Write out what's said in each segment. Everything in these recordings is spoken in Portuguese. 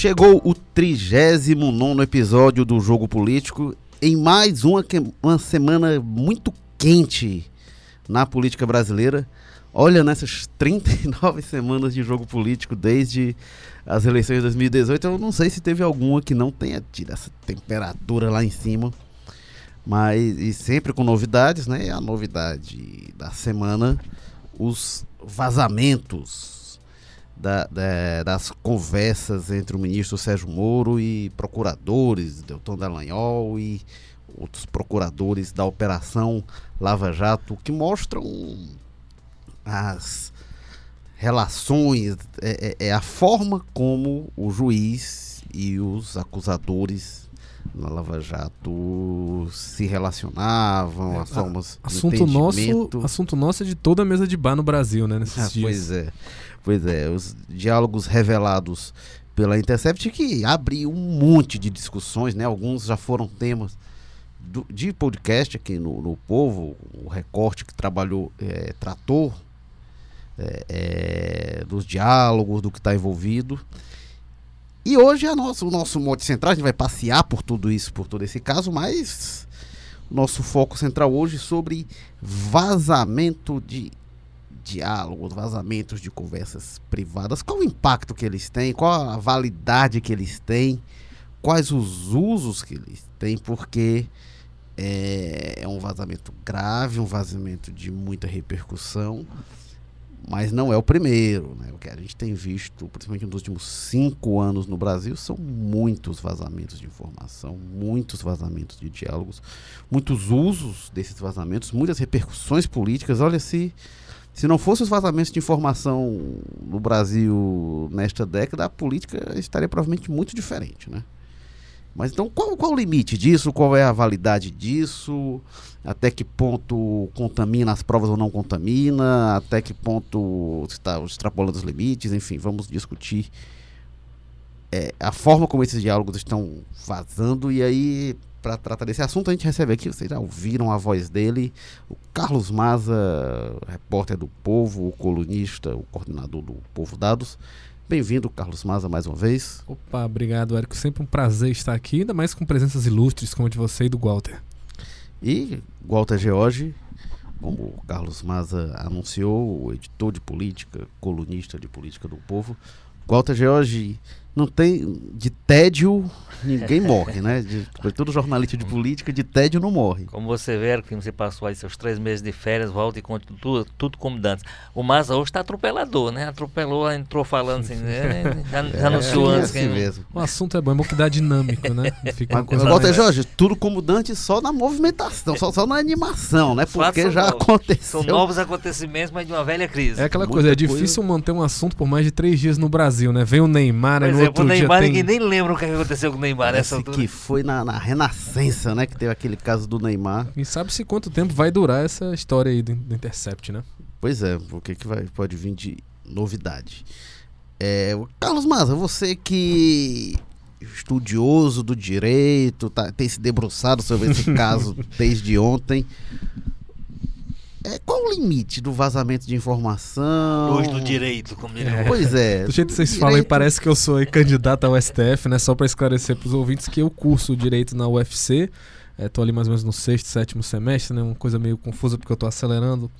Chegou o 39 episódio do Jogo Político em mais uma, uma semana muito quente na política brasileira. Olha, nessas 39 semanas de jogo político desde as eleições de 2018, eu não sei se teve alguma que não tenha tido essa temperatura lá em cima. Mas, e sempre com novidades, né? A novidade da semana, os vazamentos da, da, das conversas entre o ministro Sérgio Moro e procuradores, Delton Dallagnol e outros procuradores da Operação Lava Jato, que mostram as relações, é, é, é a forma como o juiz e os acusadores na Lava Jato se relacionavam, é, as formas assunto nosso Assunto nosso é de toda a mesa de bar no Brasil, né, nesses ah, dias. Pois é, pois é, os diálogos revelados pela Intercept que abre um monte de discussões, né, alguns já foram temas do, de podcast aqui no, no Povo, o recorte que trabalhou, é, tratou é, é, dos diálogos, do que está envolvido. E hoje é nosso, o nosso mote central, a gente vai passear por tudo isso, por todo esse caso, mas nosso foco central hoje sobre vazamento de diálogos, vazamentos de conversas privadas. Qual o impacto que eles têm? Qual a validade que eles têm? Quais os usos que eles têm? Porque é, é um vazamento grave, um vazamento de muita repercussão mas não é o primeiro. Né? O que a gente tem visto, principalmente nos últimos cinco anos no Brasil, são muitos vazamentos de informação, muitos vazamentos de diálogos, muitos usos desses vazamentos, muitas repercussões políticas. Olha, se, se não fossem os vazamentos de informação no Brasil nesta década, a política estaria provavelmente muito diferente. Né? Mas então qual, qual o limite disso? Qual é a validade disso? Até que ponto contamina as provas ou não contamina? Até que ponto está extrapolando os limites? Enfim, vamos discutir é, a forma como esses diálogos estão vazando. E aí, para tratar desse assunto, a gente recebe aqui, vocês já ouviram a voz dele, o Carlos Maza, repórter do Povo, o colunista, o coordenador do Povo Dados. Bem-vindo, Carlos Maza, mais uma vez. Opa, obrigado, Érico. Sempre um prazer estar aqui, ainda mais com presenças ilustres como a de você e do Walter. E Walter George, como o Carlos Maza anunciou, o editor de política, colunista de política do povo. Walter George não tem de tédio ninguém morre, né? De, todo jornalista de política de tédio não morre. Como você vê, que você passou aí seus três meses de férias, volta e conta tudo, tudo como dança. O Maza hoje está atropelador, né? Atropelou, entrou falando assim, né? já, já é, anunciou é, antes. Assim mesmo. O assunto é bom, é bom que dá dinâmico, né? Fica uma coisa Walter Jorge, tudo como Dante só na movimentação, só, só na animação, né? Porque já novos. aconteceu. São novos acontecimentos, mas de uma velha crise. É aquela Muita coisa, é difícil coisa... manter um assunto por mais de três dias no Brasil, né? Vem o Neymar, aí é, outro o Neymar, dia ninguém tem... nem lembra o que aconteceu com o Neymar nessa altura. que foi na, na, Renascença, né? Que teve aquele caso do Neymar. E sabe-se quanto tempo vai durar essa história aí do, do Intercept, né? Pois é, o que, que vai, pode vir de novidade. É, Carlos Maza, você que estudioso do direito, tá, tem se debruçado sobre esse caso desde ontem. É, qual o limite do vazamento de informação? Luz do direito, como diria. É. Pois é. Do jeito que vocês direito... falam, parece que eu sou candidato ao STF, né? Só para esclarecer para os ouvintes que eu curso direito na UFC. Estou é, ali mais ou menos no sexto, sétimo semestre, né? Uma coisa meio confusa porque eu estou acelerando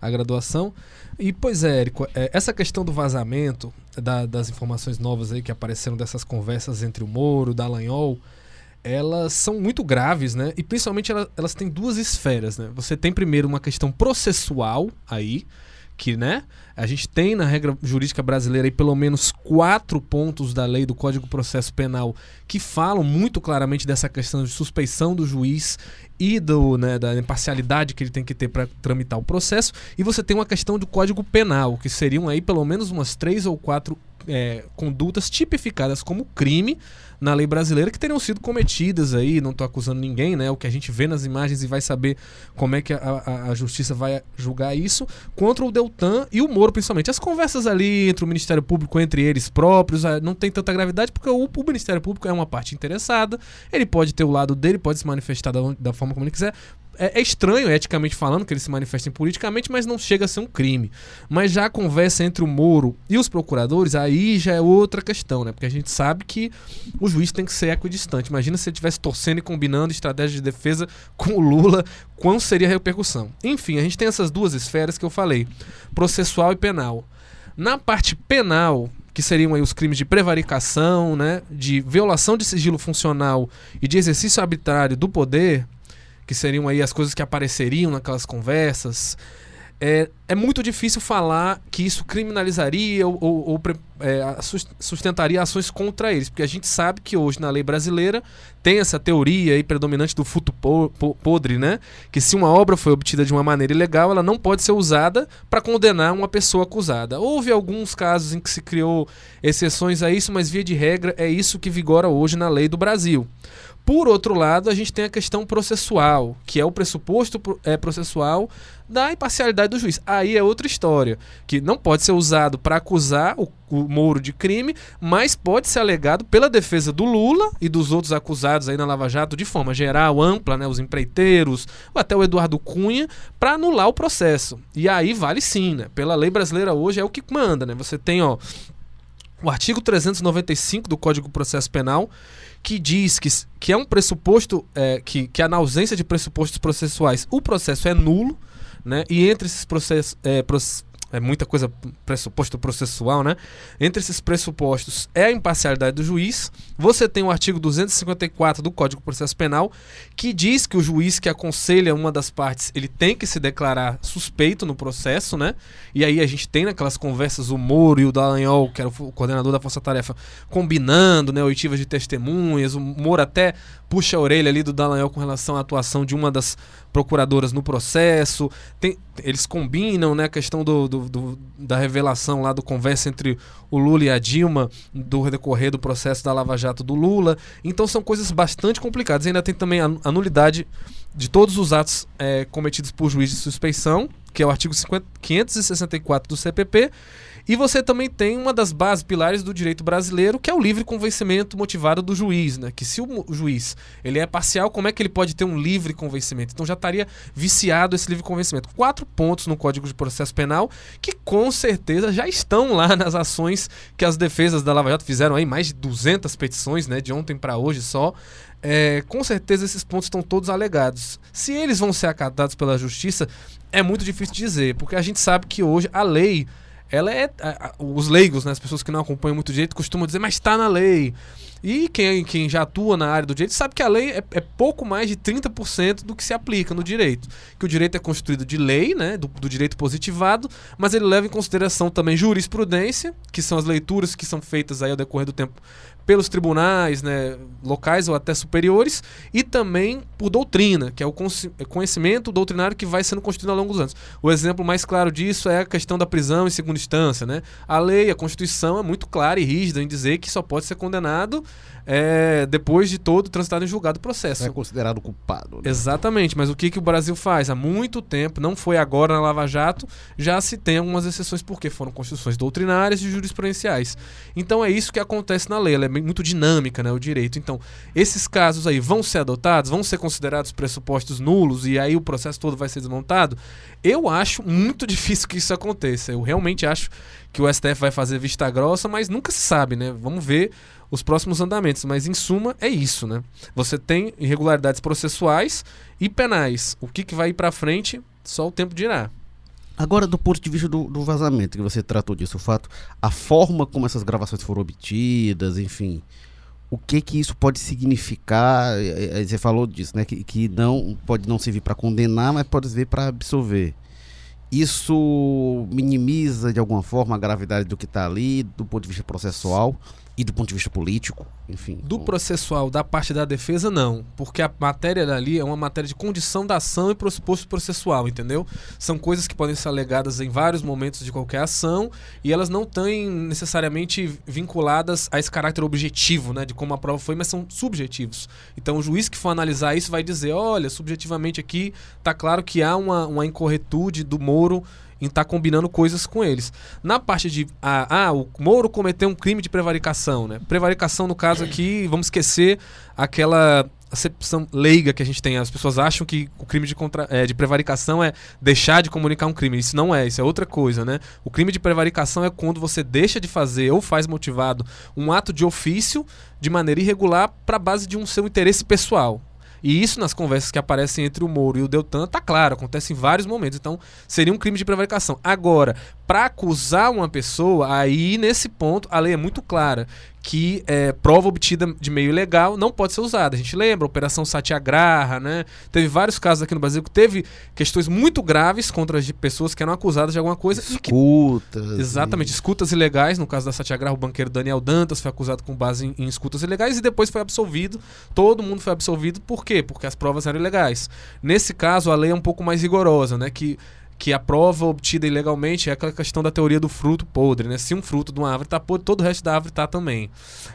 a graduação. E, pois é, Érico, é, essa questão do vazamento da, das informações novas aí que apareceram dessas conversas entre o Moro, o Dallagnol, elas são muito graves, né? E principalmente elas, elas têm duas esferas, né? Você tem primeiro uma questão processual aí, que, né? A gente tem na regra jurídica brasileira aí pelo menos quatro pontos da lei do Código Processo Penal que falam muito claramente dessa questão de suspeição do juiz e do, né, da imparcialidade que ele tem que ter para tramitar o processo. E você tem uma questão do Código Penal, que seriam aí pelo menos umas três ou quatro é, condutas tipificadas como crime na lei brasileira que teriam sido cometidas aí, não estou acusando ninguém, né? O que a gente vê nas imagens e vai saber como é que a, a, a, justiça vai julgar isso, contra o Deltan e o Moro, principalmente. As conversas ali entre o Ministério Público, entre eles próprios, ah, não tem tanta gravidade, porque o, o Ministério Público é uma parte interessada, ele pode ter o lado dele, pode se manifestar da, da forma como ele quiser, é, é, estranho, eticamente falando, que eles se manifestem politicamente, mas não chega a ser um crime. Mas já a conversa entre o Moro e os procuradores, aí já é outra questão, né? Porque a gente sabe que o juiz tem que ser equidistante. Imagina se ele estivesse torcendo e combinando estratégia de defesa com o Lula, qual seria a repercussão? Enfim, a gente tem essas duas esferas que eu falei: processual e penal. Na parte penal, que seriam aí os crimes de prevaricação, né, de violação de sigilo funcional e de exercício arbitrário do poder, que seriam aí as coisas que apareceriam naquelas conversas, é, é muito difícil falar que isso criminalizaria ou, ou, ou é, sustentaria ações contra eles, porque a gente sabe que hoje na lei brasileira tem essa teoria aí predominante do futo podre, né? Que se uma obra foi obtida de uma maneira ilegal, ela não pode ser usada para condenar uma pessoa acusada. Houve alguns casos em que se criou exceções a isso, mas via de regra é isso que vigora hoje na lei do Brasil. Por outro lado, a gente tem a questão processual, que é o pressuposto é, processual da imparcialidade do juiz. Aí é outra história, que não pode ser usado para acusar o, o Moro de crime, mas pode ser alegado pela defesa do Lula e dos outros acusados aí na Lava Jato de forma geral, ampla, né, os empreiteiros, ou até o Eduardo Cunha, para anular o processo. E aí vale sim, né? Pela lei brasileira hoje é o que manda, né? Você tem, ó, o artigo 395 do Código de Processo Penal que diz que, que é um pressuposto, é, que, que na ausência de pressupostos processuais o processo é nulo, né? E entre esses processos, é, é muita coisa pressuposto processual, né? Entre esses pressupostos é a imparcialidade do juiz. Você tem o artigo 254 do Código de Processo Penal que diz que o juiz que aconselha uma das partes, ele tem que se declarar suspeito no processo, né? E aí a gente tem naquelas conversas o Moro e o Dallagnol, que era o coordenador da Força Tarefa, combinando, né, oitivas de testemunhas. O Moro até puxa a orelha ali do Dallagnol com relação à atuação de uma das procuradoras no processo. Tem, eles combinam né, a questão do, do, do, da revelação lá do conversa entre o Lula e a Dilma do decorrer do processo da Lava Jato do Lula. Então são coisas bastante complicadas. Ainda tem também a, a nulidade de todos os atos é, cometidos por juiz de suspeição, que é o artigo 50, 564 do CPP, e você também tem uma das bases pilares do direito brasileiro, que é o livre convencimento motivado do juiz, né? Que se o juiz ele é parcial, como é que ele pode ter um livre convencimento? Então já estaria viciado esse livre convencimento. Quatro pontos no Código de Processo Penal que com certeza já estão lá nas ações que as defesas da Lava Jato fizeram aí mais de 200 petições, né? De ontem para hoje só. É, com certeza esses pontos estão todos alegados. Se eles vão ser acatados pela justiça, é muito difícil dizer, porque a gente sabe que hoje a lei ela é. Os leigos, né, as pessoas que não acompanham muito direito, costumam dizer, mas está na lei. E quem, quem já atua na área do direito sabe que a lei é, é, pouco mais de 30% do que se aplica no direito. Que o direito é construído de lei, né, do, do, direito positivado, mas ele leva em consideração também jurisprudência, que são as leituras que são feitas aí ao decorrer do tempo pelos tribunais né, locais ou até superiores, e também por doutrina, que é o conhecimento doutrinário que vai sendo construído ao longo dos anos. O exemplo mais claro disso é a questão da prisão em segunda instância. Né? A lei, a Constituição é muito clara e rígida em dizer que só pode ser condenado é, depois de todo transitado em julgado o processo. É considerado culpado. Né? Exatamente, mas o que, que o Brasil faz? Há muito tempo, não foi agora na Lava Jato, já se tem algumas exceções porque foram constituições doutrinárias e jurisprudenciais. Então é isso que acontece na lei, ela é muito dinâmica, né, o direito. Então, esses casos aí vão ser adotados, vão ser considerados pressupostos nulos e aí o processo todo vai ser desmontado? Eu acho muito difícil que isso aconteça. Eu realmente acho que o STF vai fazer vista grossa, mas nunca se sabe, né? Vamos ver os próximos andamentos. Mas em suma é isso, né? Você tem irregularidades processuais e penais. O que, que vai ir para frente, só o tempo dirá. Agora, do ponto de vista do, do, vazamento, que você tratou disso, o fato, a forma como essas gravações foram obtidas, enfim, o que que isso pode significar? Você falou disso, né? Que, que não pode não servir para condenar, mas pode servir para absolver. Isso minimiza de alguma forma a gravidade do que está ali, do ponto de vista processual e do ponto de vista político, enfim. Do processual, da parte da defesa, não. Porque a matéria ali é uma matéria de condição da ação e pressuposto processual, entendeu? São coisas que podem ser alegadas em vários momentos de qualquer ação e elas não estão necessariamente vinculadas a esse caráter objetivo, né? De como a prova foi, mas são subjetivos. Então o juiz que for analisar isso vai dizer, olha, subjetivamente aqui está claro que há uma, uma incorretude do Moro em estar tá combinando coisas com eles. Na parte de ah, ah, o Moro cometeu um crime de prevaricação, né? Prevaricação no caso aqui, vamos esquecer aquela acepção leiga que a gente tem. As pessoas acham que o crime de, contra, é, de prevaricação é deixar de comunicar um crime. Isso não é, isso é outra coisa, né? O crime de prevaricação é quando você deixa de fazer ou faz motivado um ato de ofício de maneira irregular para base de um seu interesse pessoal. E isso nas conversas que aparecem entre o Moro e o Deltan tá claro, acontece em vários momentos. Então, seria um crime de prevaricação. Agora, para acusar uma pessoa, aí nesse ponto a lei é muito clara que é, prova obtida de meio ilegal não pode ser usada. A gente lembra, a Operação Satyagraha, né? Teve vários casos aqui no Brasil que teve questões muito graves contra as pessoas que eram acusadas de alguma coisa. Escutas. Que, exatamente, escutas ilegais. No caso da Satyagraha, o banqueiro Daniel Dantas foi acusado com base em, em escutas ilegais e depois foi absolvido. Todo mundo foi absolvido. Por quê? Porque as provas eram ilegais. Nesse caso, a lei é um pouco mais rigorosa, né? Que que a prova obtida ilegalmente é aquela questão da teoria do fruto podre, né? Se um fruto de uma árvore está podre, todo o resto da árvore está também.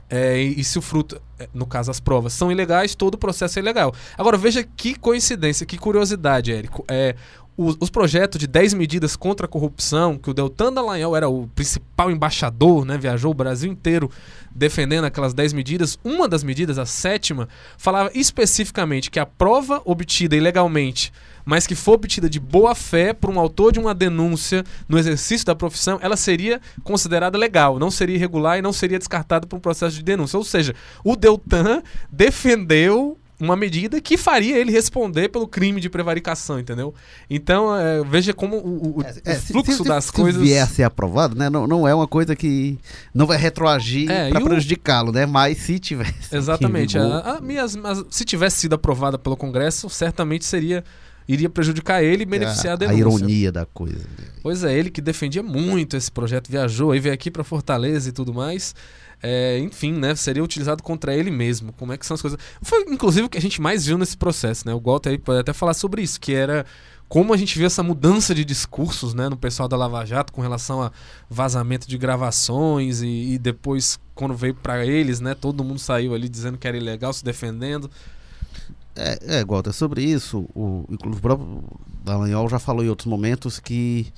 É, e, e, se o fruto, é, no caso as provas, são ilegais, todo o processo é ilegal. Agora veja que coincidência, que curiosidade, Érico. É, os, os, projetos de 10 medidas contra a corrupção, que o Deltan Dallagnol era o principal embaixador, né, viajou o Brasil inteiro defendendo aquelas 10 medidas, uma das medidas, a sétima, falava especificamente que a prova obtida ilegalmente, mas que for obtida de boa fé por um autor de uma denúncia no exercício da profissão, ela seria considerada legal, não seria irregular e não seria descartada por um processo de denúncia. Ou seja, o Deltan defendeu uma medida que faria ele responder pelo crime de prevaricação, entendeu? Então, é, veja como o, o, é, o fluxo se, se, das se coisas. Se vier a ser aprovado, né? Não, não é uma coisa que não vai retroagir é, para prejudicá-lo, né? Mas se tivesse. Exatamente. A, a, minhas, as, se tivesse sido aprovada pelo Congresso, certamente seria iria prejudicar ele e beneficiar é, a, denúncia. A ironia da coisa. Pois é, ele que defendia muito esse projeto, viajou, aí veio aqui para Fortaleza e tudo mais é, enfim, né, seria utilizado contra ele mesmo. Como é que são as coisas? Foi inclusive o que a gente mais viu nesse processo, né? O Walter aí pode até falar sobre isso, que era como a gente viu essa mudança de discursos, né, no pessoal da Lava Jato com relação a vazamento de gravações e, e depois quando veio para eles, né, todo mundo saiu ali dizendo que era ilegal, se defendendo. É, é Walter, sobre isso, o, o próprio Dallagnol já falou em outros momentos que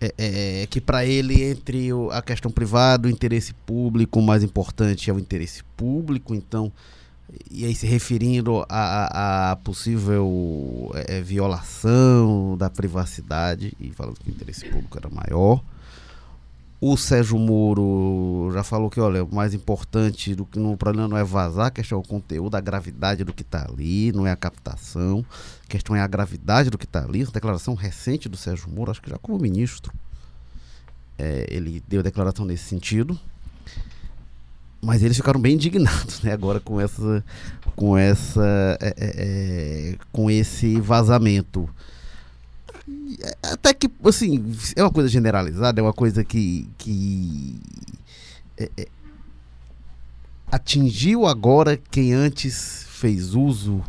é, é, é, que para ele entre o, a questão privada, o interesse público, o mais importante é o interesse público, então e aí se referindo a, a possível é, é, violação da privacidade e falando que o interesse público era maior. O Sérgio Moro já falou que, olha, o mais importante do que no problema não é vazar, a questão é o conteúdo, a gravidade do que está ali, não é a captação. A questão é a gravidade do que está ali. Essa declaração recente do Sérgio Moro, acho que já como ministro, é, ele deu declaração nesse sentido. Mas eles ficaram bem indignados, né, agora com essa, com essa, é, é, é com esse vazamento até que, assim, é uma coisa generalizada, é uma coisa que, que é, é, atingiu agora quem antes fez uso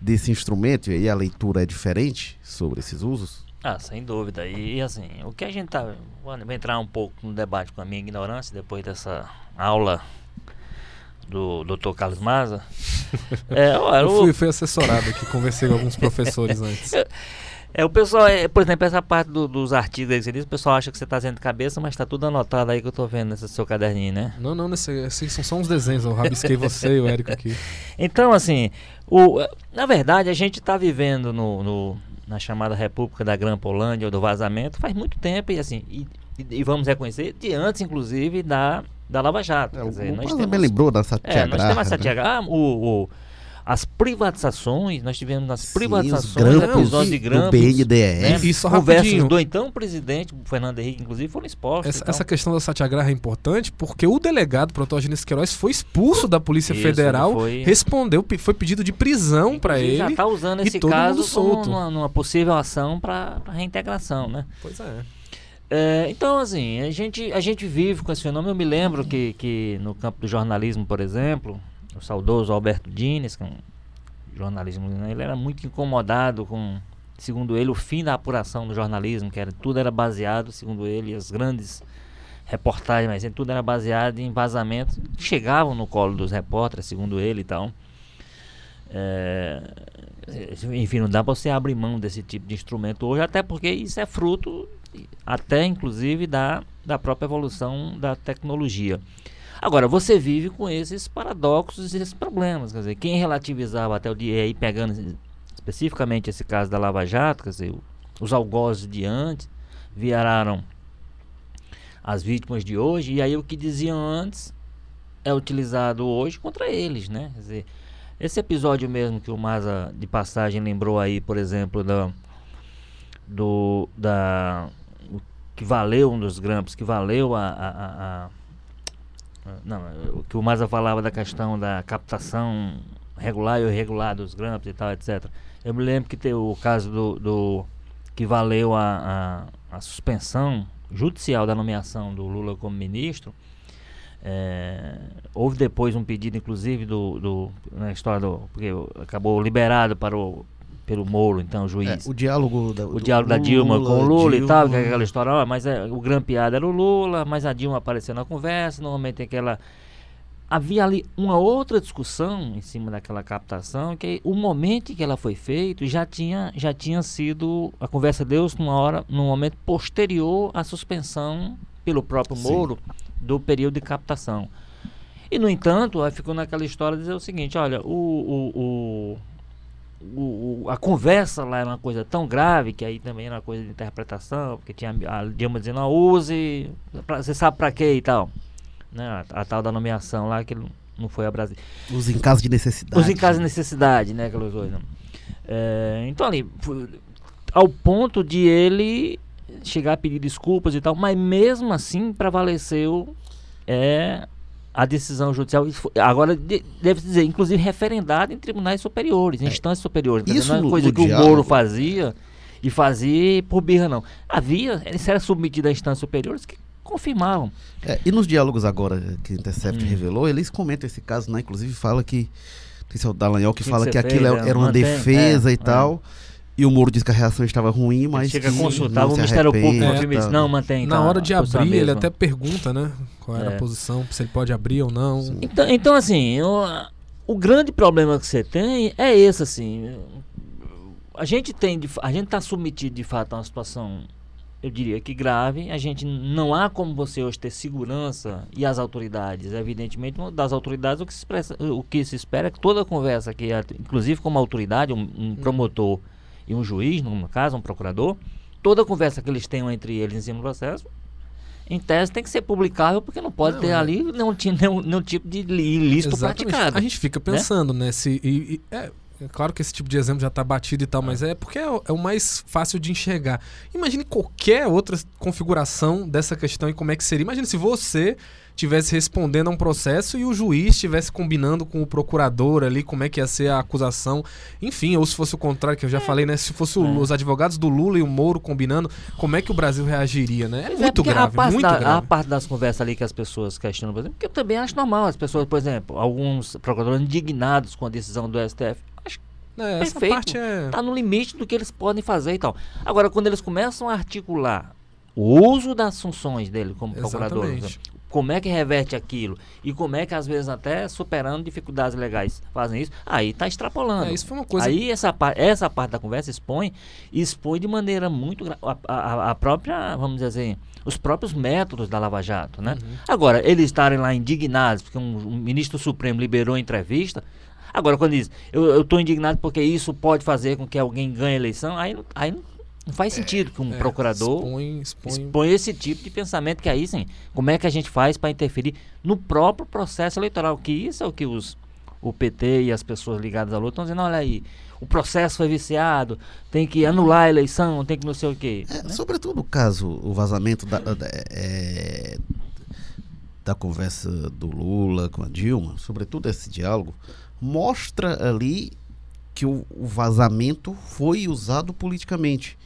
desse instrumento, e aí a leitura é diferente sobre esses usos? Ah, sem dúvida. E assim, o que a gente tá. Vou entrar um pouco no debate com a minha ignorância depois dessa aula do Dr. Carlos Maza. é, olha, eu fui, fui assessorado aqui, conversei com alguns professores antes. É, o pessoal, é, por exemplo, essa parte do, dos artigos aí que você diz, o pessoal acha que você está dizendo de cabeça, mas está tudo anotado aí que eu estou vendo nesse seu caderninho, né? Não, não, nesse, esses são só uns desenhos, eu rabisquei você e o Érico aqui. Então, assim, o, na verdade, a gente está vivendo no, no, na chamada República da Grã-Polândia, ou do vazamento, faz muito tempo, e assim, e, e, vamos reconhecer, de antes, inclusive, da, da Lava Jato. É, quer dizer, o nós temos, lembrou da Satyagraha. É, nós temos a Satyagraha, né? o, o as privatizações, nós tivemos as privatizações, Sim, episódios de grampos, do BNDES. Né? Isso Conversas do então presidente, Fernando Henrique, inclusive, foram expostos. Essa, então. essa questão da Satyagraha é importante porque o delegado Protógenes Queiroz foi expulso da Polícia Isso, Federal, foi... respondeu, foi pedido de prisão para ele. já está usando esse caso como numa, numa possível ação para reintegração, né? Pois é. É, então, assim, a gente, a gente vive com esse fenômeno. Eu me lembro que, que no campo do jornalismo, por exemplo, o saudoso Alberto Dines, é jornalismo, né? ele era muito incomodado com, segundo ele, o fim da apuração do jornalismo, que era, tudo era baseado, segundo ele, as grandes reportagens, mas tudo era baseado em vazamentos que chegavam no colo dos repórteres, segundo ele e tal. É, enfim, não dá para você abrir mão desse tipo de instrumento hoje, até porque isso é fruto, até inclusive, da, da própria evolução da tecnologia. Agora, você vive com esses paradoxos e esses problemas. Quer dizer, quem relativizava até o dia aí, pegando especificamente esse caso da Lava Jato, quer dizer, os algozes de antes viraram as vítimas de hoje, e aí o que diziam antes é utilizado hoje contra eles, né? Quer dizer, esse episódio mesmo que o Maza de passagem lembrou aí, por exemplo, da, do da que valeu um dos grampos, que valeu a, a, a, não, o que o Maza falava da questão da captação regular e irregular dos grampos e tal, etc. Eu me lembro que tem o caso do, do que valeu a, a, a suspensão judicial da nomeação do Lula como ministro, é, houve depois um pedido, inclusive, do, do na história do. Porque acabou liberado para o, pelo Moro, então, o juiz. É, o diálogo da, o diálogo da Dilma com o Lula Dilma. e tal, que é aquela história, ó, mas é, o grande piada era o Lula, mas a Dilma apareceu na conversa, normalmente tem aquela. Havia ali uma outra discussão em cima daquela captação, que o momento em que ela foi feita já tinha, já tinha sido. A conversa deu-se numa hora, num momento posterior à suspensão pelo próprio Moro. Sim do período de captação. E, no entanto, ficou naquela história de dizer o seguinte: olha, o, o, o, o, a conversa lá era uma coisa tão grave que aí também era uma coisa de interpretação, porque tinha a Dilma dizendo, não, use, pra, você sabe para quê e tal. Né, a, a, tal da nomeação lá que não foi a Brasil. Use em caso de necessidade. Use em caso de necessidade, né? Aquelas coisas. É, então ali, ao ponto de ele chegar a pedir desculpas e tal, mas mesmo assim prevaleceu é, a decisão judicial. Agora, deve dizer, inclusive referendada em tribunais superiores, em é. instâncias superiores. Isso não é coisa que diálogo. o Moro fazia e fazia por birra, não. Havia, ele era submetido a instâncias superiores que confirmavam. É, e nos diálogos agora que o Intercept hum. revelou, eles comentam esse caso, né? Inclusive fala que, esse é o Dallagnol que, que fala que, que aquilo fez, era uma mantém, defesa é, e tal. É. E o Moro disse que a reação estava ruim, mas. Ele chega a consultar o Ministério Público é, disse, não, mantém. Na hora de abrir, ele até pergunta, né? Qual era é. a posição, se ele pode abrir ou não. Então, então assim, eu, o grande problema que você tem é esse, assim. A gente tem, a gente está submetido de fato a uma situação, eu diria que grave. A gente não há como você hoje ter segurança e as autoridades, evidentemente, das autoridades o que se, expressa, o que se espera é que toda conversa que, inclusive como autoridade, um, um hum. E um juiz, no caso, um procurador, toda conversa que eles tenham entre eles em cima do processo, em tese tem que ser publicável, porque não pode não, ter é. ali nenhum, nenhum, nenhum tipo de ilícito Exatamente. praticado. A gente fica né? pensando, né? né se, e, e, é, é claro que esse tipo de exemplo já está batido e tal, é. mas é porque é, é, o mais fácil de enxergar. Imagine qualquer outra configuração dessa questão e como é que seria. Imagine se você tivesse respondendo a um processo e o juiz estivesse combinando com o procurador ali como é que ia ser a acusação. Enfim, ou se fosse o contrário, que eu já é. falei, né? Se fosse o, é. os advogados do Lula e o Moro combinando, como é que o Brasil reagiria, né? É muito grave, muito da, grave. A parte das conversas ali que as pessoas questionam, por exemplo, que eu também acho normal. As pessoas, por exemplo, alguns procuradores indignados com a decisão do STF. Acho é, essa perfeito. parte é... Tá no limite do que eles podem fazer e tal. Agora, quando eles começam a articular o uso das funções dele como procurador, como é que reverte aquilo e como é que às vezes até superando dificuldades legais fazem isso, aí está extrapolando. É, isso foi uma coisa... Aí essa, essa parte da conversa expõe, expõe de maneira muito a, a, a, própria, vamos dizer assim, os próprios métodos da Lava Jato, né? Uhum. Agora, eles estarem lá indignados porque um, um ministro supremo liberou a entrevista, Agora, quando diz, eu estou indignado porque isso pode fazer com que alguém ganhe a eleição, aí, aí não não faz é, sentido que um é, procurador expõe, expõe... expõe, esse tipo de pensamento que aí sim, como é que a gente faz para interferir no próprio processo eleitoral? Que isso é o que os, o PT e as pessoas ligadas à luta estão dizendo, olha aí, o processo foi viciado, tem que anular a eleição, tem que não sei o quê. É, né? Sobretudo o caso, o vazamento da, da, é, da conversa do Lula com a Dilma, sobretudo esse diálogo, mostra ali que o, o vazamento foi usado politicamente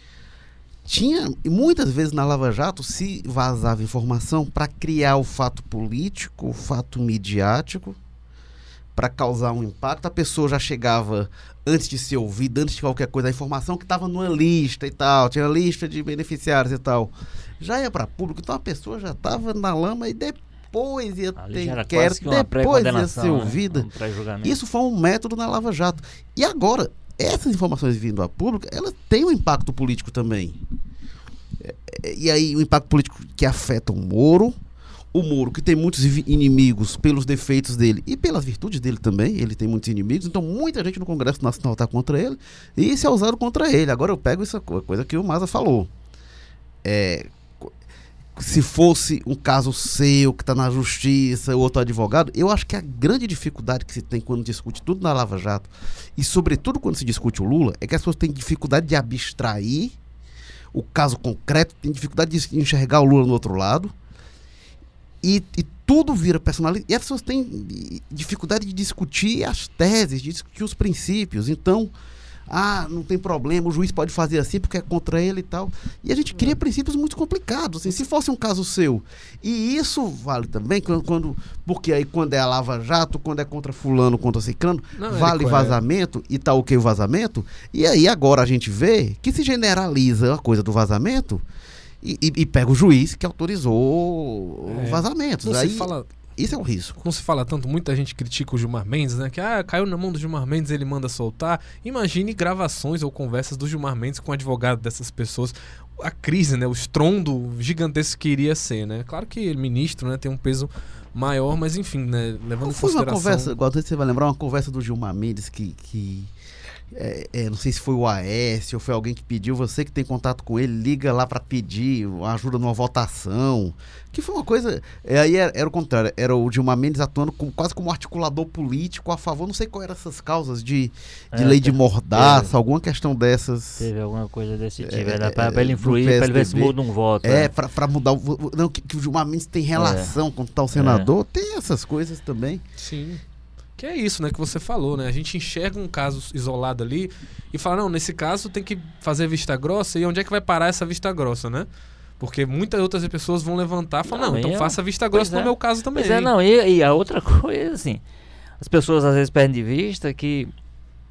tinha muitas vezes na Lava Jato se vazava informação para criar o fato político, o fato midiático, para causar um impacto. A pessoa já chegava antes de ser ouvida, antes de qualquer coisa, a informação que estava numa lista e tal, tinha lista de beneficiários e tal. Já ia para público, então a pessoa já estava na lama e depois ia Ali ter inquérito, depois ia ser né? ouvida. Um Isso foi um método na Lava Jato. E agora, essas informações vindo a público, elas têm um impacto político também. E aí o impacto político que afeta o Moro, o Moro, que tem muitos inimigos pelos defeitos dele e pelas virtudes dele também, ele tem muitos inimigos, então muita gente no Congresso Nacional está contra ele e isso é usado contra ele. Agora eu pego essa coisa que o Maza falou. É, se fosse um caso seu que está na justiça, outro advogado, eu acho que a grande dificuldade que se tem quando discute tudo na Lava Jato, e sobretudo quando se discute o Lula, é que as pessoas têm dificuldade de abstrair o caso concreto, têm dificuldade de enxergar o Lula no outro lado, e, e tudo vira personalidade. E as pessoas têm dificuldade de discutir as teses, de discutir os princípios. Então, ah, não tem problema, o juiz pode fazer assim porque é contra ele e tal. E a gente cria é. princípios muito complicados. Assim, se fosse um caso seu. E isso vale também quando, quando porque aí quando é a Lava Jato, quando é contra fulano, contra ciclano, não, vale vazamento é. e tá ok o vazamento. E aí agora a gente vê que se generaliza a coisa do vazamento e, e, e pega o juiz que autorizou é. vazamentos. Não aí, fala isso é um risco. Não se fala tanto, muita gente critica o Gilmar Mendes, né? Que ah, caiu na mão do Gilmar Mendes, ele manda soltar. Imagine gravações ou conversas do Gilmar Mendes com o advogado dessas pessoas. A crise, né? O estrondo gigantesco que iria ser, né? Claro que ele, ministro, né, tem um peso maior, mas enfim, né? Levando em consideração... uma conversa, igual você vai lembrar, uma conversa do Gilmar Mendes que... que é, é, não sei se foi o AS ou foi alguém que pediu, você que tem contato com ele, liga lá para pedir ajuda numa votação. Que foi uma coisa. É, aí era, era, o contrário, era o Dilma Mendes atuando com, quase como articulador político a favor, não sei qual eram essas causas de, de é, lei de mordaça, teve, alguma questão dessas. Teve alguma coisa desse tipo, era é, pra, pra ele influir, pra ele ver se muda um voto. É, pra, pra mudar o. Não, que, que o Dilma Mendes tem relação com tal senador, tem essas coisas também. Sim. Que é isso, né, que você falou, né? A gente enxerga um caso isolado ali e fala, não, nesse caso tem que fazer vista grossa e onde é que vai parar essa vista grossa, né? Porque muitas outras pessoas vão levantar e falar, não, não então eu... faça vista grossa no é. meu caso também. Pois é, não, e, e, a outra coisa, assim, as pessoas às vezes perdem de vista que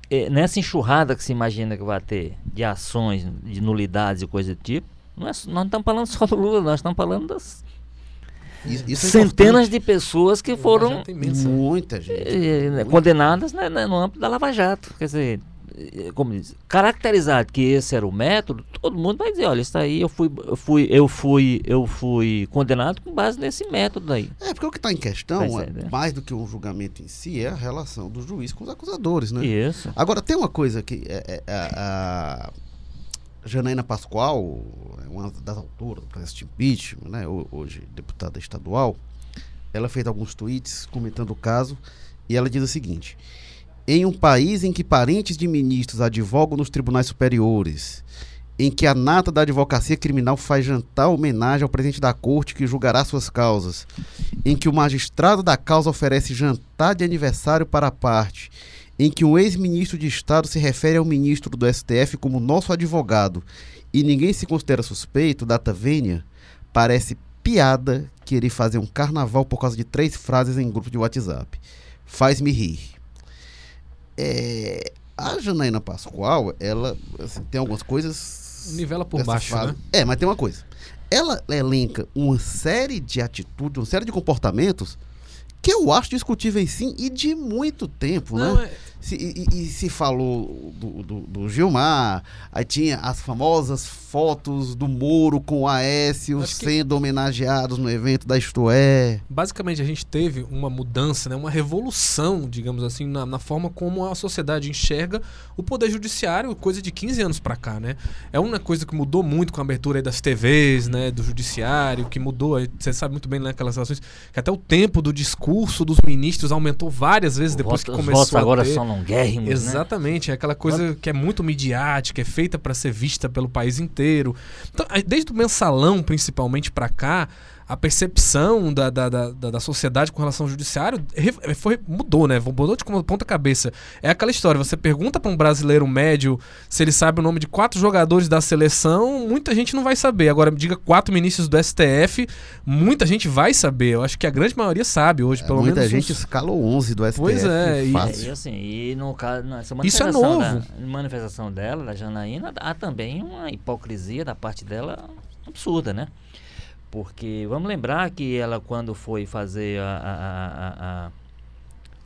eh, nessa enxurrada que se imagina que vai ter de ações, de nulidades e coisa do tipo, não é, nós não estamos falando só do Lula, nós estamos falando das isso, é centenas de pessoas que foram muita gente, eh, né, condenadas né, né, no âmbito da Lava Jato. Quer dizer, como diz, caracterizado que esse era o método, todo mundo vai dizer, olha, isso aí eu fui, eu fui, eu fui, eu fui condenado com base nesse método aí. É, porque o que está em questão, é, né? mais do que um julgamento em si, é a relação do juiz com os acusadores, né? Isso. Agora, tem uma coisa que é, é, é a, Janaína Pascoal, é uma das autoras do processo de impeachment, né, hoje deputada estadual, ela fez alguns tweets comentando o caso e ela diz o seguinte: em um país em que parentes de ministros advogam nos tribunais superiores, em que a nata da advocacia criminal faz jantar homenagem ao presidente da corte que julgará suas causas, em que o magistrado da causa oferece jantar de aniversário para a parte, em que um ex-ministro de Estado se refere ao ministro do STF como nosso advogado e ninguém se considera suspeito, data vênia, parece piada querer fazer um carnaval por causa de três frases em grupo de WhatsApp. Faz-me rir. É, a Janaína Pascoal, ela assim, tem algumas coisas. Nivela por baixo, fase. né? É, mas tem uma coisa. Ela elenca uma série de atitudes, uma série de comportamentos que eu acho discutíveis sim e de muito tempo, Não, né? É se, e, e, se falou do, do, do, Gilmar, aí tinha as famosas fotos do Moro com o Aécio sendo homenageados no evento da Isto É. Basicamente, a gente teve uma mudança, né, uma revolução, digamos assim, na, na forma como a sociedade enxerga o Poder Judiciário, coisa de 15 anos para cá, né? É uma coisa que mudou muito com a abertura das TVs, né, do Judiciário, que mudou, você sabe muito bem naquelas né, relações, que até o tempo do discurso dos ministros aumentou várias vezes o depois voto, que começou a agora ter. são longuérrimos, né? Exatamente, né? é aquela coisa que é muito midiática, é feita para ser vista pelo país inteiro. Então, desde o mensalão, principalmente para cá, a percepção da, da, da, da, sociedade com relação ao judiciário foi, mudou, né? Mudou de ponta cabeça. É aquela história, você pergunta para um brasileiro médio se ele sabe o nome de quatro jogadores da seleção, muita gente não vai saber. Agora, me diga quatro ministros do STF, muita gente vai saber. Eu acho que a grande maioria sabe hoje, pelo muita menos. Muita gente uns... escalou 11 do STF. Pois é. E, e, assim, e no caso, nessa Isso é novo. Da, manifestação dela, da Janaína, há também uma hipocrisia da parte dela absurda, né? Porque vamos lembrar que ela, quando foi fazer a, a, a,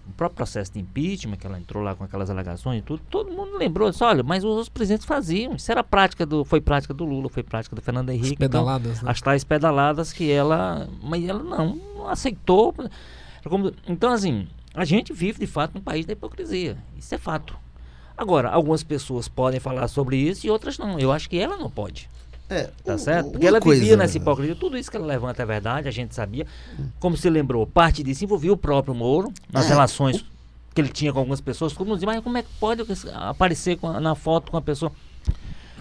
o próprio processo de impeachment, que ela entrou lá com aquelas alegações e tudo, todo mundo lembrou disso, olha, mas os, os presidentes faziam. Isso era prática do. Foi prática do Lula, foi prática do Fernando Henrique. As pedaladas, então, né? As tais pedaladas que ela. Mas ela não, não aceitou. Então, assim, a gente vive de fato num país da hipocrisia. Isso é fato. Agora, algumas pessoas podem falar sobre isso e outras não. Eu acho que ela não pode. É, Tá certo? Porque ela vivia coisa- nessa hipocrisia. Tudo isso que ela levanta é verdade, a gente sabia. Como se lembrou, parte disso envolvia o próprio Moro, nas É, relações que ele tinha com algumas pessoas. Mundo dizia, mas como é que pode aparecer a- na foto com a pessoa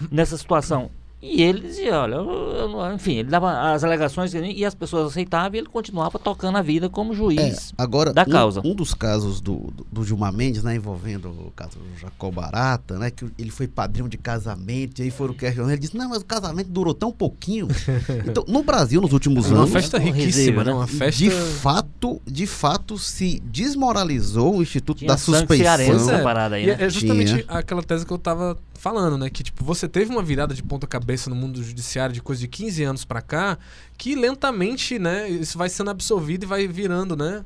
nessa situação? E ele dizia, olha, eu- eu enfim, ele dava as alegações e as pessoas aceitavam e ele continuava tocando a vida como É, juiz. agora, da um, causa. um dos casos do, do, do Gilmar Mendes, né, envolvendo o caso do Jacó Barata, né, que ele foi padrinho de casamento, e aí foram questionando, ele disse, não, mas o casamento durou tão pouquinho. então, no Brasil, nos últimos É uma anos, festa É riquíssima, né? né? Uma festa. de fato, de fato, se desmoralizou o Instituto Tinha da sangue cearense Suspeição. nessa parada aí, né? é justamente Tinha. aquela tese que eu tava falando, né? Que, tipo, você teve uma virada de ponta cabeça no mundo judiciário de coisa de 15 anos pra cá, que lentamente, né, isso vai sendo absorvido e vai virando, né?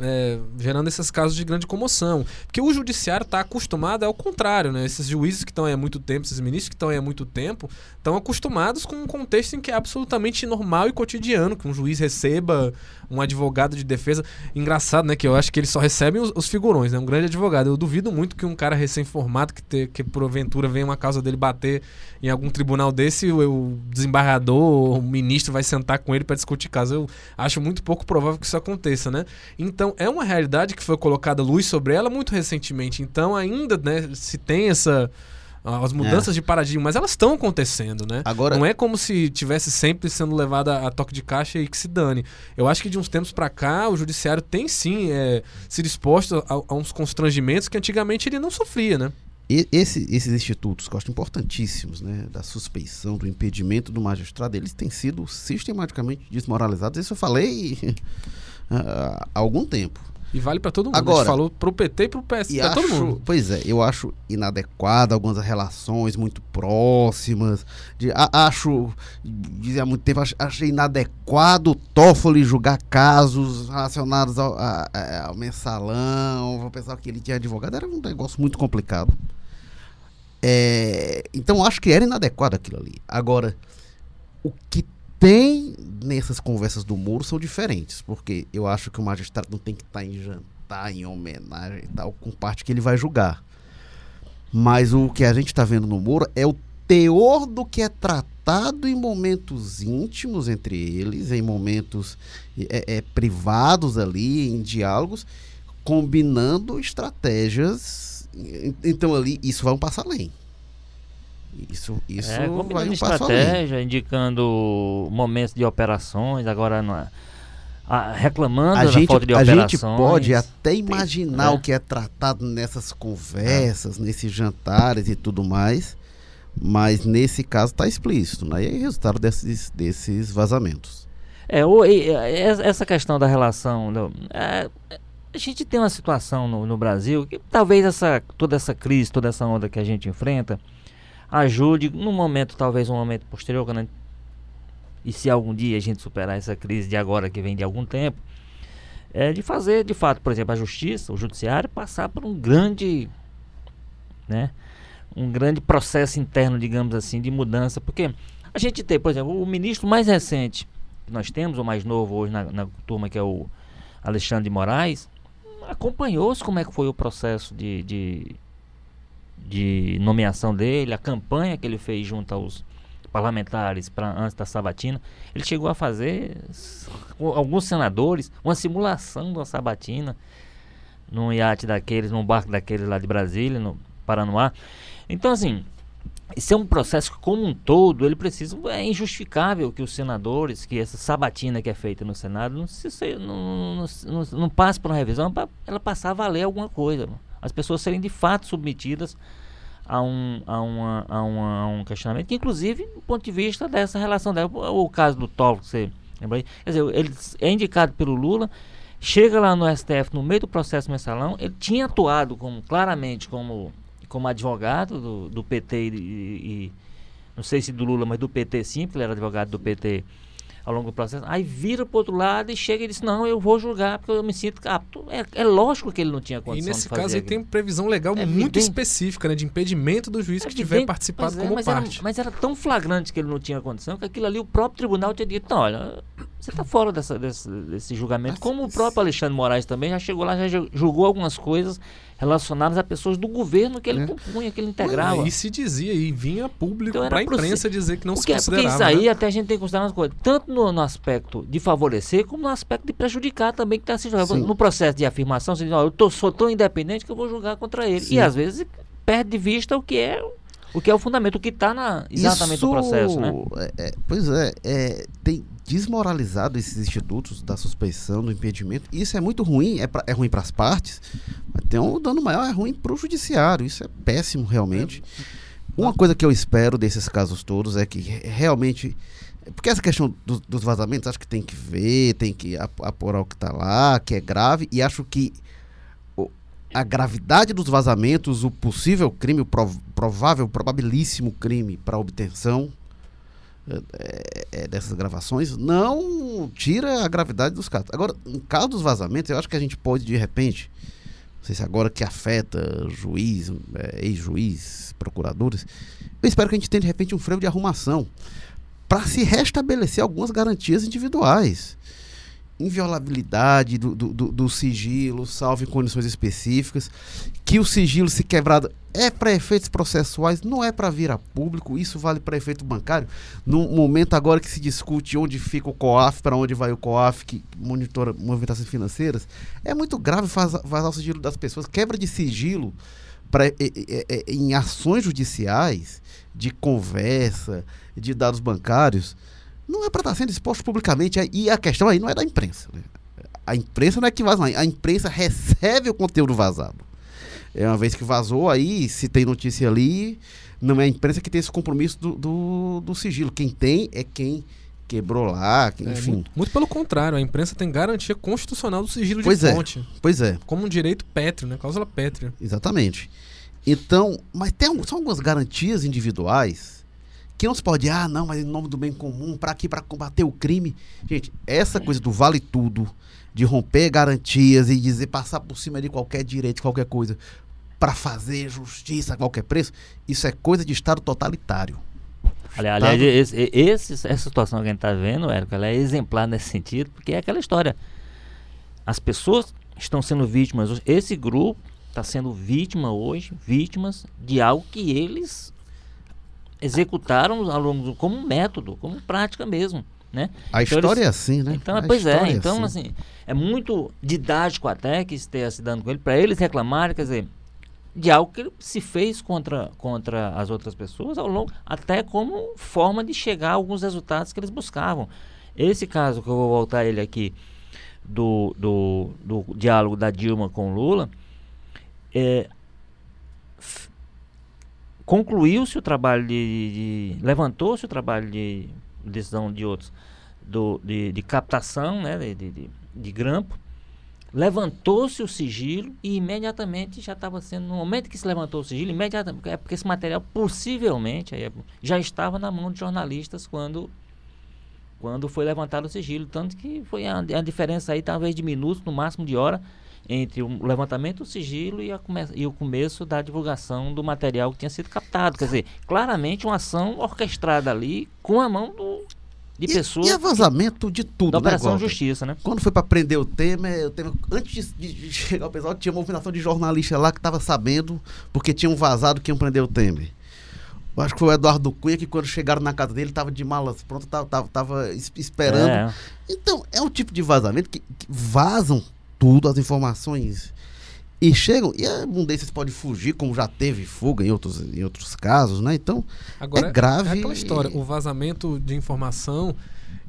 é, gerando esses casos de grande comoção. Porque o judiciário está acostumado ao contrário, né? Esses juízes que estão aí há muito tempo, esses ministros que estão aí há muito tempo, estão acostumados com um contexto em que é absolutamente normal e cotidiano que um juiz receba um advogado de defesa. Engraçado, né? Que eu acho que eles só recebem os, os figurões, né? Um grande advogado. Eu duvido muito que um cara recém-formado, que, que porventura venha uma causa dele bater em algum tribunal desse, o, o desembargador, o ministro vai sentar com ele para discutir caso. Eu acho muito pouco provável que isso aconteça, né? Então, é uma realidade que foi colocada luz sobre ela muito recentemente. Então, ainda, né, se tem essa as mudanças é. de paradigma, mas elas estão acontecendo, né? Agora... Não é como se tivesse sempre sendo levada a toque de caixa e que se dane. Eu acho que de uns tempos para cá o judiciário tem sim é, se disposto a, a, uns constrangimentos que antigamente ele não sofria, né? E esse, esses institutos que eu acho importantíssimos, né, da suspeição, do impedimento do magistrado, eles têm sido sistematicamente desmoralizados. Isso eu falei há algum tempo. E vale para todo mundo. Agora, a gente falou pro PT e pro PS, e pra acho, todo mundo. Pois é, eu acho inadequado algumas relações muito próximas. De, a, acho, dizia há muito tempo, ach, achei inadequado o Toffoli julgar casos relacionados ao, a, a, ao mensalão. Vou pensar que ele tinha advogado, era um negócio muito complicado. É, então acho que era inadequado aquilo ali. Agora, o que tem nessas conversas do Moro são diferentes, porque eu acho que o magistrado não tem que estar em jantar, em homenagem e tal, com parte que ele vai julgar. Mas o que a gente está vendo no Moro é o teor do que é tratado em momentos íntimos entre eles, em momentos é, é, privados ali, em diálogos, combinando estratégias. Então ali, isso vai um passo além. Isso, isso é, vai um estratégia, indicando momentos de operações, agora não a, reclamando a da gente, falta de a operações. gente pode até imaginar é. o que é tratado nessas conversas, é. nesses jantares e tudo mais, mas nesse caso está explícito, né? E é resultado desses, desses vazamentos. É, o, essa questão da relação, é, a gente tem uma situação no, no Brasil que talvez essa, toda essa crise, toda essa onda que a gente enfrenta, ajude no momento, talvez um momento posterior, e se algum dia a gente superar essa crise de agora que vem de algum tempo, é de fazer, de fato, por exemplo, a justiça, o judiciário passar por um grande, né, um grande processo interno, digamos assim, de mudança, porque a gente tem, por exemplo, o ministro mais recente que nós temos, o mais novo hoje na, na turma, que é o Alexandre de Moraes, acompanhou-se como é que foi o processo de, de de nomeação dele, a campanha que ele fez junto aos parlamentares para antes da sabatina, ele chegou a fazer alguns senadores uma simulação uma sabatina num iate daqueles, num barco daqueles lá de Brasília, no Paranoá. Então assim, isso é um processo que como um todo ele precisa é injustificável que os senadores, que essa sabatina que é feita no Senado não se, não, não, não, não passe por uma revisão para ela passar a valer alguma coisa. Mano as pessoas serem de fato submetidas a um, a, uma, a, uma, a um questionamento, que inclusive do ponto de vista dessa relação dela, o caso do Toffoli, você lembra aí? Quer dizer, ele é indicado pelo Lula, chega lá no STF no meio do processo mensalão, ele tinha atuado como, claramente como, como advogado do, do PT e, e, não sei se do Lula, mas do PT sim, porque ele era advogado do PT ao longo do processo, aí vira pro outro lado e chega e diz, não, eu vou julgar porque eu me sinto apto. É, é lógico que ele não tinha E condição nesse de fazer caso aí aquilo. tem previsão legal É muito evidente. específica, né? De impedimento do juiz que tiver participado é, como mas parte. Era, mas era tão flagrante que ele não tinha condição que aquilo ali o próprio tribunal tinha dito, não, olha, você está fora dessa, desse, desse julgamento. Mas Como o próprio Alexandre Moraes também já chegou lá, já ju- julgou algumas coisas relacionadas a pessoas do governo que ele É. compunha, que ele integrava. E se dizia e vinha público Então pra pro- imprensa dizer que não se Porque, porque considerava. isso aí né? até a gente tem que considerar umas coisas, tanto no, no aspecto de favorecer, como no aspecto de prejudicar também que está se julgando. Sim. No processo de afirmação, você diz, ó, eu tô, sou tão independente que eu vou julgar contra ele. Sim. E às vezes perde de vista o que é o que é o fundamento, o que está na, exatamente Isso, no processo, né? é, é, pois é, é, tem desmoralizado esses institutos da suspeição, do impedimento. Isso é muito ruim, é, pra- é ruim para as partes, tem um dano maior, é ruim para o judiciário. Isso é péssimo, realmente. Uma coisa que eu espero desses casos todos é que re- realmente. Porque essa questão do- dos vazamentos, acho que tem que ver, tem que ap- apurar o que está lá, que é grave, e acho que a gravidade dos vazamentos, o possível crime, o prov- provável, probabilíssimo crime para obtenção é, é, é, dessas gravações, não tira a gravidade dos casos. Agora, no caso dos vazamentos, eu acho que a gente pode, de repente, sei se agora que afeta juiz, é, ex-juiz, procuradores, eu espero que a gente tenha, de repente, um freio de arrumação para se restabelecer algumas garantias individuais. Inviolabilidade do, do, do- do sigilo, salvo em condições específicas. Que o sigilo, se quebrado, é para efeitos processuais, não é para vir a público. Isso vale para efeito bancário. No momento agora que se discute onde fica o COAF, para onde vai o COAF, que monitora movimentações financeiras, é muito grave vazar o sigilo das pessoas. Quebra de sigilo pra, e- e- e- em ações judiciais, de conversa, de dados bancários, não é para estar sendo exposto publicamente. E a questão aí não é da imprensa. né? A imprensa não é que vaza, a imprensa recebe o conteúdo vazado. É uma vez que vazou, aí se tem notícia ali, não é a imprensa que tem esse compromisso do, do, do sigilo. Quem tem é quem quebrou lá, É, enfim. muito, muito pelo contrário, a imprensa tem garantia constitucional do sigilo Pois de é. fonte. Pois é. Como um direito pétreo, né? Cláusula pétrea. Exatamente. Então, mas tem são algumas garantias individuais que não se pode, ah, não, mas em nome do bem comum, para aqui, para combater o crime. Gente, essa coisa do vale tudo, de romper garantias e dizer passar por cima de qualquer direito, qualquer coisa, para fazer justiça a qualquer preço, isso é coisa de Estado totalitário. Ali- Aliás, esse, esse- essa situação que a gente está vendo, Érico, ela é exemplar nesse sentido, porque é aquela história. As pessoas estão sendo vítimas, esse grupo está sendo vítima hoje, vítimas de algo que eles executaram ao longo do, como método, como prática mesmo, né? A Então história eles- é assim, né? Então, A pois é, história então assim, é muito didático até que esteja se dando com ele, para eles reclamarem, quer dizer, de algo que se fez contra, contra as outras pessoas ao longo, até como forma de chegar a alguns resultados que eles buscavam. Esse caso que eu vou voltar ele aqui, do, do, do diálogo da Dilma com Lula, é, concluiu-se o trabalho de, de- levantou-se o trabalho de decisão de outros do, de, de captação né, de, de- de grampo levantou-se o sigilo e imediatamente já estava sendo no momento que se levantou o sigilo imediatamente é porque esse material possivelmente aí é- já estava na mão de jornalistas quando quando foi levantado o sigilo tanto que foi a, a diferença aí talvez de minutos no máximo de hora entre o levantamento do sigilo e, e o começo da divulgação do material que tinha sido captado. Quer dizer, claramente uma ação orquestrada ali com a mão do, de E- pessoas E é vazamento de tudo, da né, Operação? Justiça, né? Quando foi para prender o Temer, o Temer antes de, de chegar ao pessoal, tinha movimentação de jornalista lá que estava sabendo, porque tinham vazado que iam prender o Temer. Eu acho que foi o Eduardo Cunha que quando chegaram na casa dele estava de malas pronto, tava, tava, tava es- esperando. É. Então, é um tipo de vazamento que, que vazam tudo, as informações. E chegam, e é, um desses pode fugir, como já teve fuga em outros, em outros casos, né? Então, Agora, É grave É aquela história, o vazamento de informação,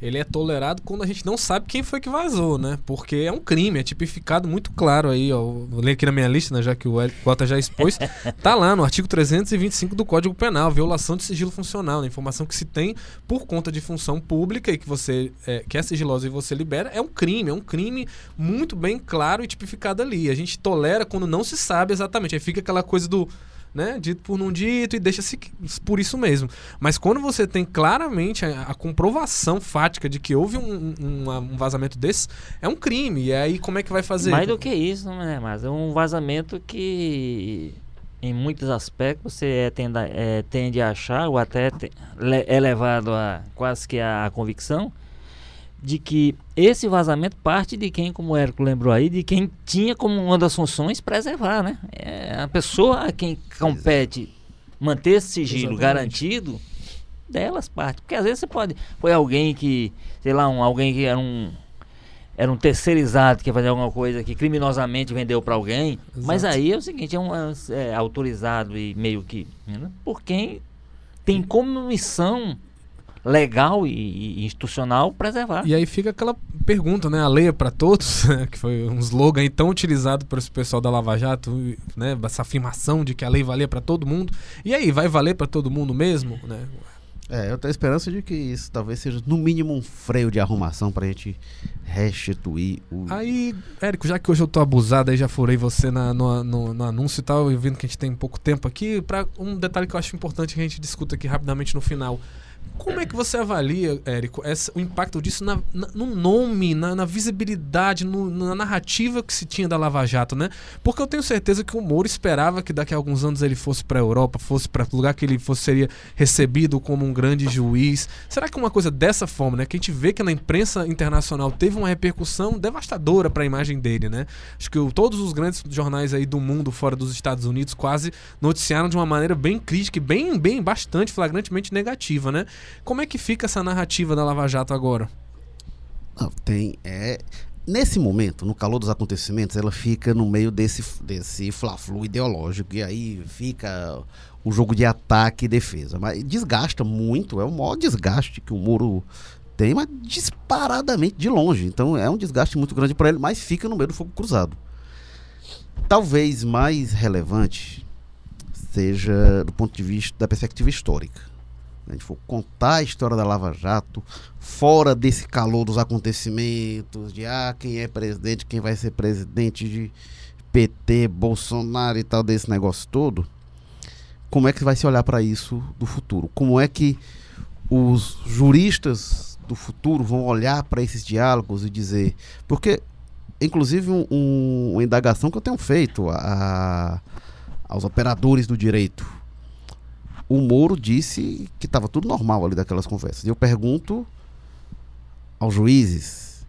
ele é tolerado quando a gente não sabe quem foi que vazou, né? Porque é um crime, é tipificado muito claro aí, ó. Vou ler aqui na minha lista, né, já que o Cota já expôs. tá lá no artigo 325 do Código Penal, violação de sigilo funcional, né? informação que se tem por conta de função pública e que você é, que é sigilosa e você libera, é um crime, é um crime muito bem claro e tipificado ali. A gente tolera quando não se sabe exatamente. Aí fica aquela coisa do né? Dito por não dito e deixa-se por isso mesmo. Mas quando você tem claramente a, a comprovação fática de que houve um, um, um, vazamento desse, é um crime. E aí como é que vai fazer? Mais do que isso, né? Mas é um vazamento que em muitos aspectos você é, tende, é, tende a achar ou até te, é levado a quase que a, a convicção de que esse vazamento parte de quem, como o Érico lembrou aí, de quem tinha como uma das funções preservar, né? É a pessoa a quem compete manter esse sigilo Exatamente. garantido, delas parte. Porque às vezes você pode. Foi alguém que, sei lá, um, alguém que era um. Era um terceirizado que fazia alguma coisa que criminosamente vendeu para alguém. Exato. Mas aí é o seguinte, é um é, autorizado e meio que. Né? Por quem tem como missão legal e, e, institucional preservar. E aí fica aquela pergunta, né? A lei é para todos, que foi um slogan tão utilizado por esse pessoal da Lava Jato, né? Essa afirmação de que a lei valia para todo mundo. E aí, vai valer para todo mundo mesmo, né? É, eu tenho a esperança de que isso talvez seja no mínimo um freio de arrumação pra gente restituir o. Aí, Érico, já que hoje eu tô abusado, aí já furei você na, no, no, no, anúncio e tal, eu vendo que a gente tem pouco tempo aqui, para um detalhe que eu acho importante que a gente discuta aqui rapidamente no final. Como é que você avalia, Érico, essa, o impacto disso na, na, no nome, na, na visibilidade, no, na narrativa que se tinha da Lava Jato, né? Porque eu tenho certeza que o Moro esperava que daqui a alguns anos ele fosse para a Europa, fosse para lugar que ele fosse, seria recebido como um grande juiz. Será que uma coisa dessa forma, né? Que a gente vê que na imprensa internacional teve uma repercussão devastadora para a imagem dele, né? Acho que o, todos os grandes jornais aí do mundo, fora dos Estados Unidos, quase noticiaram de uma maneira bem crítica e bem, bem, bastante flagrantemente negativa, né? Como é que fica essa narrativa da Lava Jato agora? Não, tem. É, nesse momento, no calor dos acontecimentos, ela fica no meio desse, desse fla-flu ideológico. E aí fica o jogo de ataque e defesa. Mas desgasta muito, é o maior desgaste que o Moro tem, mas disparadamente de longe. Então é um desgaste muito grande para ele, mas fica no meio do fogo cruzado. Talvez mais relevante seja do ponto de vista da perspectiva histórica a gente for contar a história da Lava Jato, fora desse calor dos acontecimentos, de ah, quem é presidente, quem vai ser presidente de PT, Bolsonaro e tal, desse negócio todo, como é que vai se olhar para isso do futuro? Como é que os juristas do futuro vão olhar para esses diálogos e dizer. Porque, inclusive, um, um, uma indagação que eu tenho feito a, aos operadores do direito o Moro disse que estava tudo normal ali daquelas conversas. E eu pergunto aos juízes: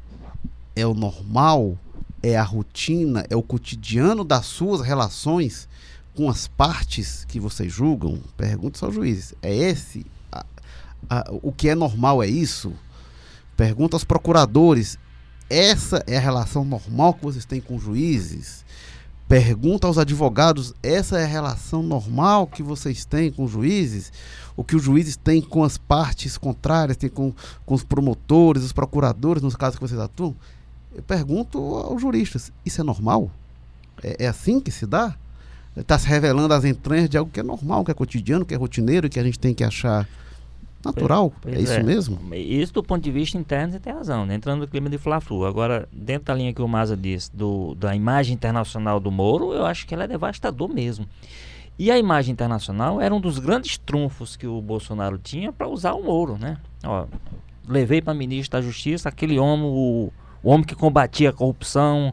é o normal? É a rotina? É o cotidiano das suas relações com as partes que vocês julgam? Pergunto aos juízes: é esse? A, a, o que é normal é isso? Pergunta aos procuradores: essa é a relação normal que vocês têm com juízes? Pergunta aos advogados: essa é a relação normal que vocês têm com os juízes? O que os juízes têm com as partes contrárias, têm com, com os promotores, os procuradores, nos casos que vocês atuam? Eu pergunto aos juristas: isso é normal? É, é assim que se dá? Está se revelando as entranhas de algo que é normal, que é cotidiano, que é rotineiro, que a gente tem que achar natural. Pois, pois é isso é. mesmo? Isso do ponto de vista interno você tem razão, né? entrando no clima de Fla-Flu. Agora, dentro da linha que o Maza disse, do, da imagem internacional do Moro, eu acho que ela é devastador mesmo. E a imagem internacional era um dos grandes trunfos que o Bolsonaro tinha para usar o Moro, né? Ó, levei para ministro da Justiça aquele homem, o, o homem que combatia a corrupção,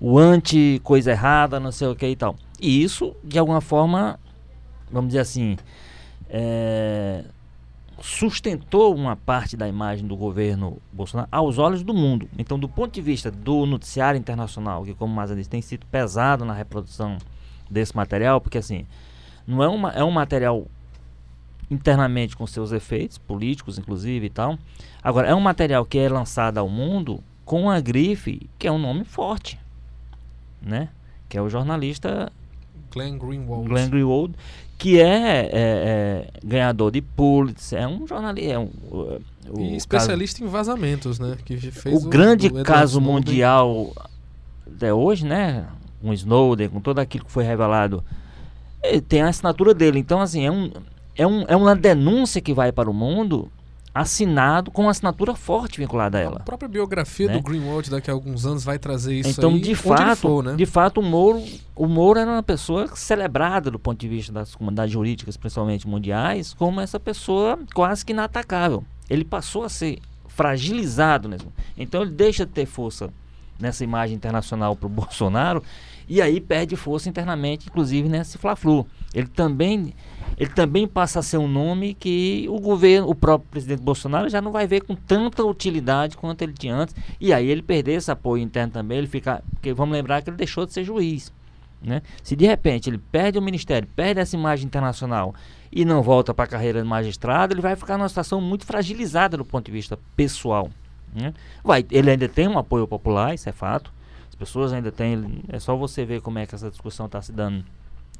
o anti coisa errada, não sei o que e tal. E isso, de alguma forma, vamos dizer assim, é, sustentou uma parte da imagem do governo Bolsonaro aos olhos do mundo. Então, do ponto de vista do noticiário internacional, que como Maza disse, tem sido pesado na reprodução desse material, porque assim, não é, uma, é um material internamente com seus efeitos políticos, inclusive e tal. Agora, é um material que é lançado ao mundo com a grife, que é um nome forte, né? Que é o jornalista Glenn Greenwald. Glenn Greenwald, que é, é, é, ganhador de Pulitzer, é um jornalista. É um, o, e especialista caso, em vazamentos, né? Que fez o, o grande caso Snowden. mundial até hoje, né? Com Snowden, com tudo aquilo que foi revelado, tem a assinatura dele. Então, assim, é, um, é, um, é uma denúncia que vai para o mundo assinado com uma assinatura forte vinculada a ela. A própria biografia Né? do Greenwald daqui a alguns anos vai trazer isso então, aí. de fato, for, né? de fato, o Moro, o Moro era uma pessoa celebrada do ponto de vista das comunidades jurídicas, principalmente mundiais, como essa pessoa quase que inatacável. Ele passou a ser fragilizado mesmo. Então ele deixa de ter força nessa imagem internacional para o Bolsonaro e aí perde força internamente, inclusive nesse Fla-Flu. Ele também ele também passa a ser um nome que o governo, o próprio presidente Bolsonaro já não vai ver com tanta utilidade quanto ele tinha antes. E aí ele perder esse apoio interno também, ele fica, porque vamos lembrar que ele deixou de ser juiz, né? Se de repente ele perde o ministério, perde essa imagem internacional e não volta para a carreira de magistrado, ele vai ficar numa situação muito fragilizada do ponto de vista pessoal. Né? Vai, ele ainda tem um apoio popular, isso é fato. As pessoas ainda têm. É só você ver como é que essa discussão está se dando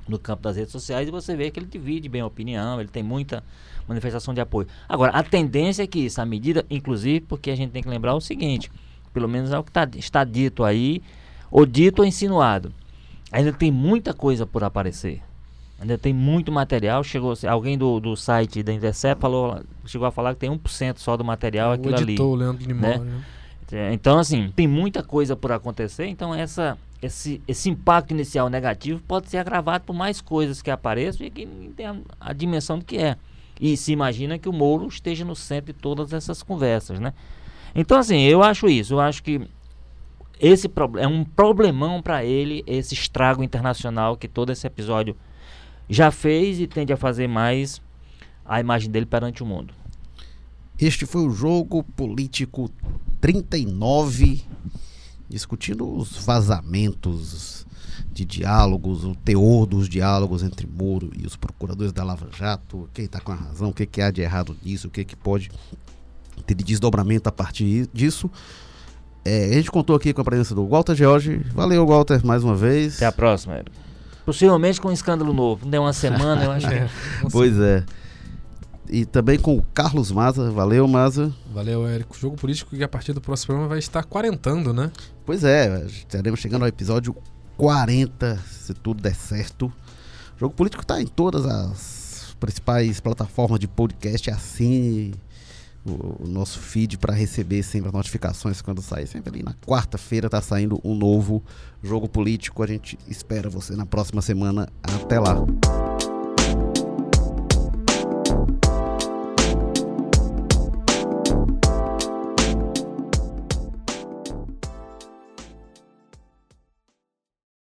no campo das redes sociais e você vê que ele divide bem a opinião, ele tem muita manifestação de apoio. Agora, a tendência é que isso, a medida, inclusive, porque a gente tem que lembrar o seguinte, pelo menos é o que tá, está dito aí, ou dito ou insinuado. Ainda tem muita coisa por aparecer. Ainda tem muito material. Chegou alguém do, do site da Intercept falou, chegou a falar que tem 1% só do material o aquilo ali. editor, o Leandro Limão, né? É, Então, assim, tem muita coisa por acontecer. Então, essa, esse, esse impacto inicial negativo pode ser agravado por mais coisas que apareçam e que tem a, a dimensão do que é. E se imagina que o Moro esteja no centro de todas essas conversas, né? Então, assim, eu acho isso. Eu acho que esse é um problemão para ele, esse estrago internacional que todo esse episódio já fez e tende a fazer mais a imagem dele perante o mundo. Este foi o jogo político 39, discutindo os vazamentos de diálogos, o teor dos diálogos entre Moro e os procuradores da Lava Jato, quem está com a razão, o que, que há de errado nisso, o que, que pode ter de desdobramento a partir disso. É, a gente contou aqui com a presença do Walter George. Valeu, Walter, mais uma vez. Até a próxima. Possivelmente com um escândalo novo. Não deu uma semana, eu acho que. Pois é. E também com o Carlos Maza. Valeu, Maza. Valeu, Érico. Jogo político que a partir do próximo programa vai estar quarentando, né? Pois é, estaremos chegando ao episódio 40, se tudo der certo. O Jogo Político está em todas as principais plataformas de podcast. Assine o, o nosso feed para receber sempre as notificações quando sair. Sempre ali na quarta-feira está saindo um novo Jogo Político. A gente espera você na próxima semana. Até lá.